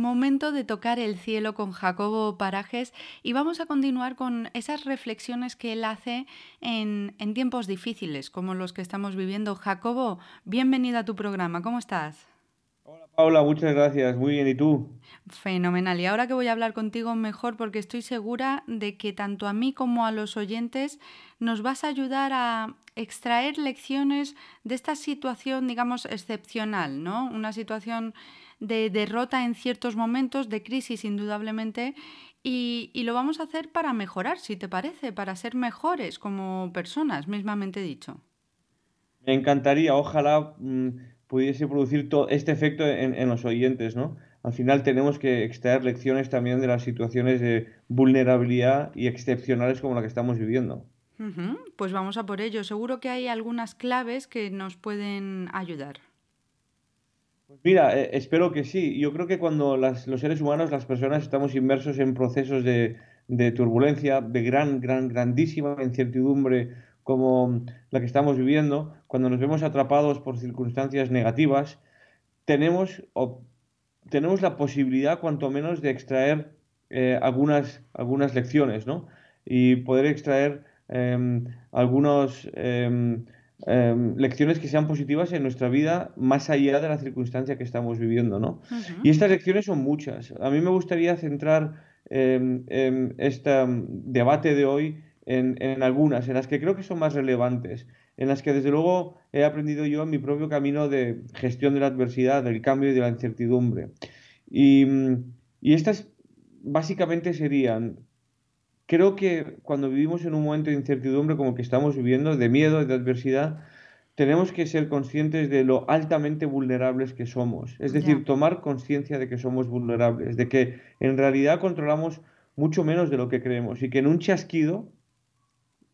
momento de tocar el cielo con Jacobo Parajes y vamos a continuar con esas reflexiones que él hace en, en tiempos difíciles como los que estamos viviendo. Jacobo, bienvenido a tu programa, ¿cómo estás? Hola Paula, muchas gracias. Muy bien, ¿y tú? Fenomenal. Y ahora que voy a hablar contigo mejor porque estoy segura de que tanto a mí como a los oyentes nos vas a ayudar a extraer lecciones de esta situación, digamos, excepcional, ¿no? Una situación de derrota en ciertos momentos, de crisis indudablemente, y, lo vamos a hacer para mejorar, si te parece, para ser mejores como personas, mismamente dicho. Me encantaría, ojalá mm, pudiese producir todo este efecto en, los oyentes, ¿no? Al final tenemos que extraer lecciones también de las situaciones de vulnerabilidad y excepcionales como la que estamos viviendo. Pues vamos a por ello. Seguro que hay algunas claves que nos pueden ayudar. Pues mira, eh, espero que sí. Yo creo que cuando los seres humanos, las personas, estamos inmersos en procesos de, de turbulencia, de gran, gran, grandísima incertidumbre, como la que estamos viviendo, cuando nos vemos atrapados por circunstancias negativas, tenemos, tenemos la posibilidad, cuanto menos, de extraer eh, algunas, algunas lecciones, ¿no? Y poder extraer em, algunas em, em, lecciones que sean positivas en nuestra vida, más allá de la circunstancia que estamos viviendo, ¿no? Y estas lecciones son muchas. A mí me gustaría centrar este debate de hoy en, algunas, en las que creo que son más relevantes, en las que desde luego he aprendido yo en mi propio camino de gestión de la adversidad, del cambio y de la incertidumbre. Y, y estas básicamente serían, creo que cuando vivimos en un momento de incertidumbre como que estamos viviendo, de miedo, de adversidad, tenemos que ser conscientes de lo altamente vulnerables que somos. Es decir, tomar conciencia de que somos vulnerables, de que en realidad controlamos mucho menos de lo que creemos y que en un chasquido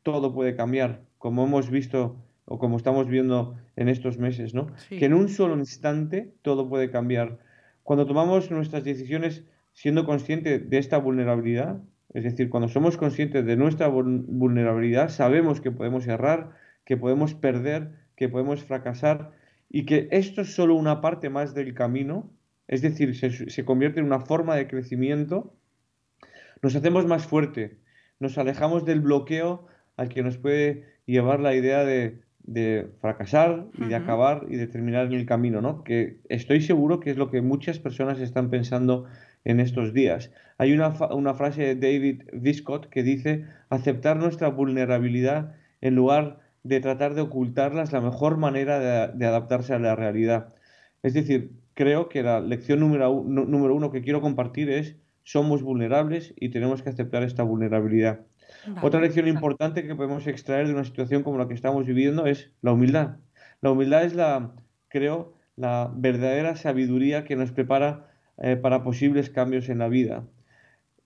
todo puede cambiar, como hemos visto o como estamos viendo en estos meses, ¿no? Que en un solo instante todo puede cambiar. Cuando tomamos nuestras decisiones siendo conscientes de esta vulnerabilidad, es decir, cuando somos conscientes de nuestra vulnerabilidad, sabemos que podemos errar, que podemos perder, que podemos fracasar y que esto es solo una parte más del camino, es decir, se, se convierte en una forma de crecimiento, nos hacemos más fuerte, nos alejamos del bloqueo al que nos puede llevar la idea de, fracasar y de acabar y de terminar en el camino, ¿no? Que estoy seguro que es lo que muchas personas están pensando en estos días. Hay una, una frase de David Viscott que dice, aceptar nuestra vulnerabilidad en lugar de tratar de ocultarla es la mejor manera de, adaptarse a la realidad. Es decir, creo que la lección número, número uno que quiero compartir es, somos vulnerables y tenemos que aceptar esta vulnerabilidad. Otra lección importante que podemos extraer de una situación como la que estamos viviendo es la humildad. La humildad es la, creo, la verdadera sabiduría que nos prepara eh, para posibles cambios en la vida.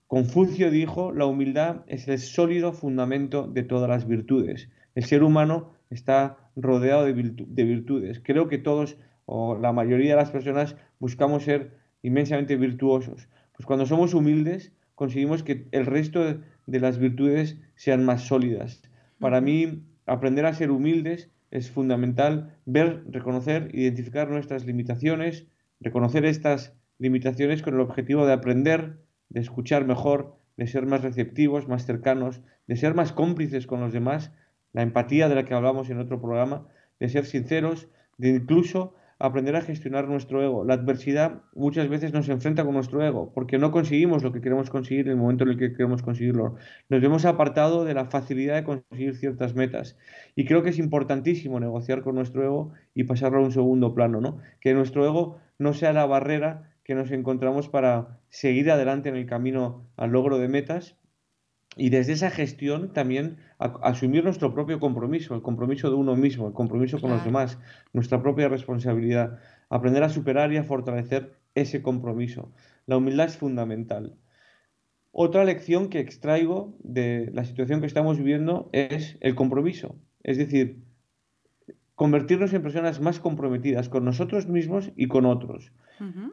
Confucio dijo, la humildad es el sólido fundamento de todas las virtudes. El ser humano está rodeado de, de virtudes. Creo que todos, o la mayoría de las personas, buscamos ser inmensamente virtuosos. Pues cuando somos humildes, conseguimos que el resto de las virtudes sean más sólidas. Para mí, aprender a ser humildes es fundamental ver, reconocer, identificar nuestras limitaciones, reconocer estas limitaciones con el objetivo de aprender, de escuchar mejor, de ser más receptivos, más cercanos, de ser más cómplices con los demás, la empatía de la que hablamos en otro programa, de ser sinceros, de incluso aprender a gestionar nuestro ego. La adversidad muchas veces nos enfrenta con nuestro ego, porque no conseguimos lo que queremos conseguir en el momento en el que queremos conseguirlo. Nos vemos apartado de la facilidad de conseguir ciertas metas. Y creo que es importantísimo negociar con nuestro ego y pasarlo a un segundo plano, ¿no? Que nuestro ego no sea la barrera que nos encontramos para seguir adelante en el camino al logro de metas, y desde esa gestión también asumir nuestro propio compromiso, el compromiso de uno mismo, el compromiso con los demás, nuestra propia responsabilidad, aprender a superar y a fortalecer ese compromiso. La humildad es fundamental. Otra lección que extraigo de la situación que estamos viviendo es el compromiso, es decir, convertirnos en personas más comprometidas con nosotros mismos y con otros.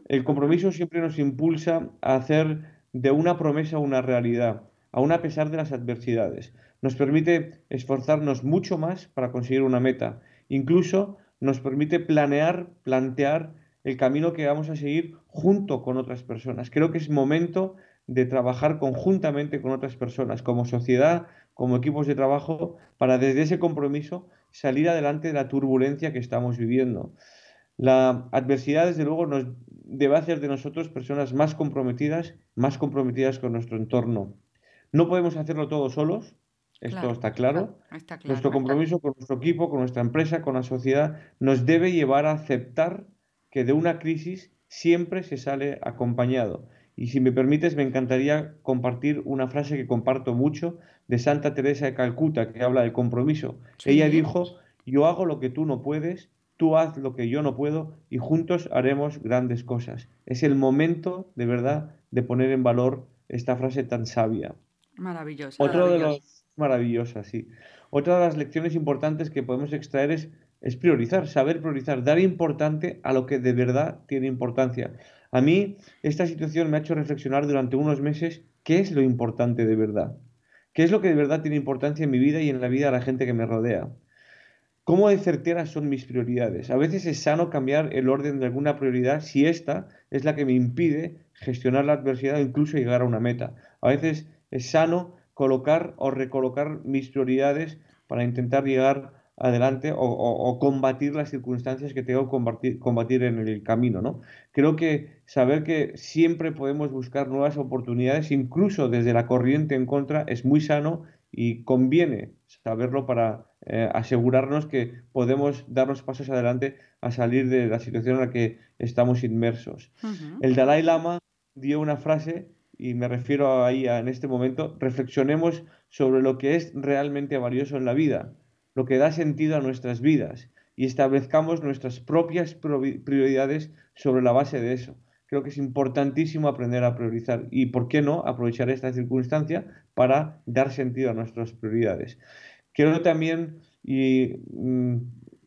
El compromiso siempre nos impulsa a hacer de una promesa una realidad aun a pesar de las adversidades. Nos permite esforzarnos mucho más para conseguir una meta. Incluso nos permite planear, plantear el camino que vamos a seguir junto con otras personas. Creo que es momento de trabajar conjuntamente con otras personas, como sociedad, como equipos de trabajo, para desde ese compromiso salir adelante de la turbulencia que estamos viviendo. La adversidad, desde luego, nos debe hacer de nosotros personas más comprometidas, más comprometidas con nuestro entorno. No podemos hacerlo todos solos, esto está, claro. Nuestro compromiso con nuestro equipo, con nuestra empresa, con la sociedad, nos debe llevar a aceptar que de una crisis siempre se sale acompañado. Y si me permites, me encantaría compartir una frase que comparto mucho de Santa Teresa de Calcuta, que habla del compromiso. Ella dijo, yo hago lo que tú no puedes, tú haz lo que yo no puedo y juntos haremos grandes cosas. Es el momento, de verdad, de poner en valor esta frase tan sabia. Maravillosa. Otro de los maravillosa, sí. Otra de las lecciones importantes que podemos extraer es, es priorizar, saber priorizar, dar importante a lo que de verdad tiene importancia. A mí esta situación me ha hecho reflexionar durante unos meses qué es lo importante de verdad, qué es lo que de verdad tiene importancia en mi vida y en la vida de la gente que me rodea. ¿Cómo de certeras son mis prioridades? A veces es sano cambiar el orden de alguna prioridad si esta es la que me impide gestionar la adversidad o incluso llegar a una meta. A veces es sano colocar o recolocar mis prioridades para intentar llegar adelante o, combatir las circunstancias que tengo que combatir, combatir, en el camino, ¿no? Creo que saber que siempre podemos buscar nuevas oportunidades, incluso desde la corriente en contra, es muy sano y conviene saberlo para eh, asegurarnos que podemos darnos pasos adelante a salir de la situación en la que estamos inmersos. El Dalai Lama dio una frase y me refiero ahí a, en este momento, reflexionemos sobre lo que es realmente valioso en la vida, lo que da sentido a nuestras vidas y establezcamos nuestras propias prioridades sobre la base de eso. Creo que es importantísimo aprender a priorizar y, ¿por qué no?, aprovechar esta circunstancia para dar sentido a nuestras prioridades. Creo también, y mm,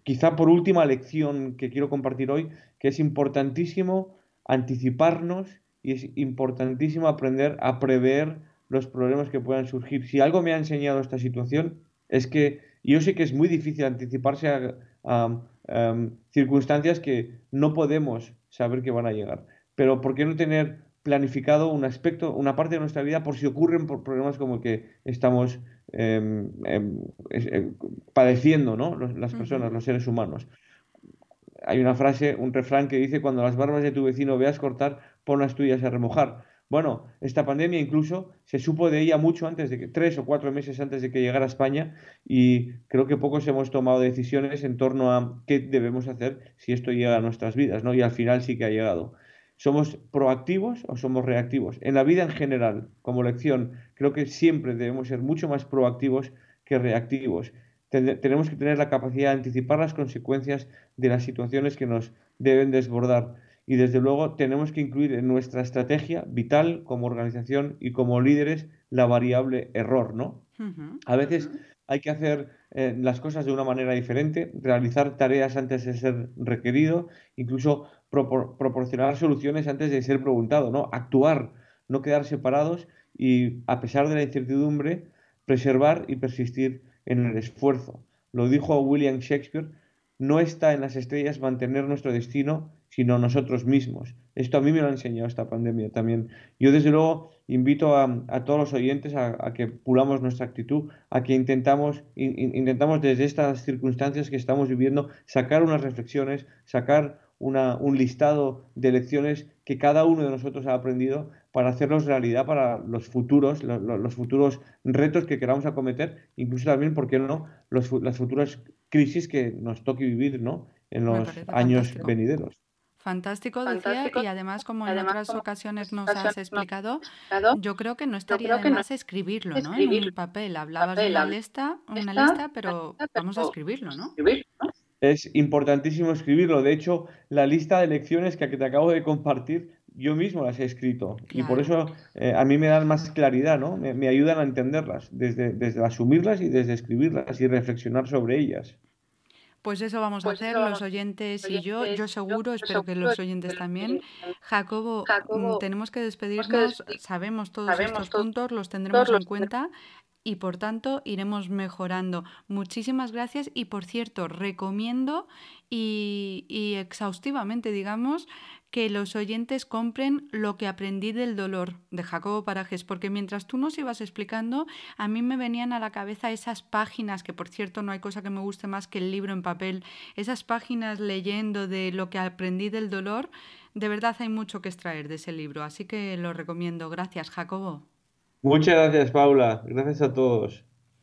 quizá por última lección que quiero compartir hoy, que es importantísimo anticiparnos y es importantísimo aprender a prever los problemas que puedan surgir. Si algo me ha enseñado esta situación es que yo sé que es muy difícil anticiparse a, circunstancias que no podemos saber que van a llegar. Pero ¿por qué no tener planificado un aspecto, una parte de nuestra vida por si ocurren por problemas como el que estamos em, em, em, padeciendo ¿no? las personas, los seres humanos? Hay una frase, un refrán que dice, cuando las barbas de tu vecino veas cortar, pon las tuyas a remojar. Bueno, esta pandemia incluso se supo de ella mucho antes de que, tres o cuatro meses antes de que llegara a España y creo que pocos hemos tomado decisiones en torno a qué debemos hacer si esto llega a nuestras vidas, ¿no? Y al final sí que ha llegado. ¿Somos proactivos o somos reactivos? En la vida en general, como lección, creo que siempre debemos ser mucho más proactivos que reactivos. tenemos que tener la capacidad de anticipar las consecuencias de las situaciones que nos deben desbordar y desde luego tenemos que incluir en nuestra estrategia vital como organización y como líderes la variable error, ¿no? A veces hay que hacer eh, las cosas de una manera diferente, realizar tareas antes de ser requerido, incluso proporcionar soluciones antes de ser preguntado, ¿no? Actuar, no quedar separados y a pesar de la incertidumbre, preservar y persistir en el esfuerzo. Lo dijo William Shakespeare, no está en las estrellas mantener nuestro destino, sino nosotros mismos. Esto a mí me lo ha enseñado esta pandemia también. Yo desde luego invito a, todos los oyentes a, que pulamos nuestra actitud, a que intentamos, intentamos desde estas circunstancias que estamos viviendo sacar unas reflexiones, sacar una, un listado de lecciones que cada uno de nosotros ha aprendido para hacerlos realidad para los futuros, los, futuros retos que queramos acometer, incluso también, ¿por qué no?, las futuras crisis que nos toque vivir ¿no? en los años venideros. Fantástico, decía, y además, como en otras ocasiones nos has explicado, yo creo que no estaría de más escribirlo, ¿no? En el papel. Hablabas de la lista, una lista, pero vamos a escribirlo, ¿no? Es importantísimo escribirlo. De hecho, la lista de lecciones que te acabo de compartir, yo mismo las he escrito. Y por eso eh, a mí me dan más claridad, ¿no? Me, ayudan a entenderlas, desde, desde asumirlas y desde escribirlas y reflexionar sobre ellas. Pues eso vamos a pues hacer los oyentes y yo. Yo seguro, espero que los oyentes también. Jacobo, mm, tenemos que despedirnos. Sabemos todos estos puntos, los tendremos en cuenta. Y por tanto iremos mejorando. Muchísimas gracias y por cierto, recomiendo y, y exhaustivamente, digamos, que los oyentes compren Lo que aprendí del dolor de Jacobo Parajes, porque mientras tú nos ibas explicando, a mí me venían a la cabeza esas páginas, que por cierto no hay cosa que me guste más que el libro en papel, esas páginas leyendo de Lo que aprendí del dolor, de verdad hay mucho que extraer de ese libro, así que lo recomiendo. Gracias, Jacobo. Muchas gracias, Paula. Gracias a todos.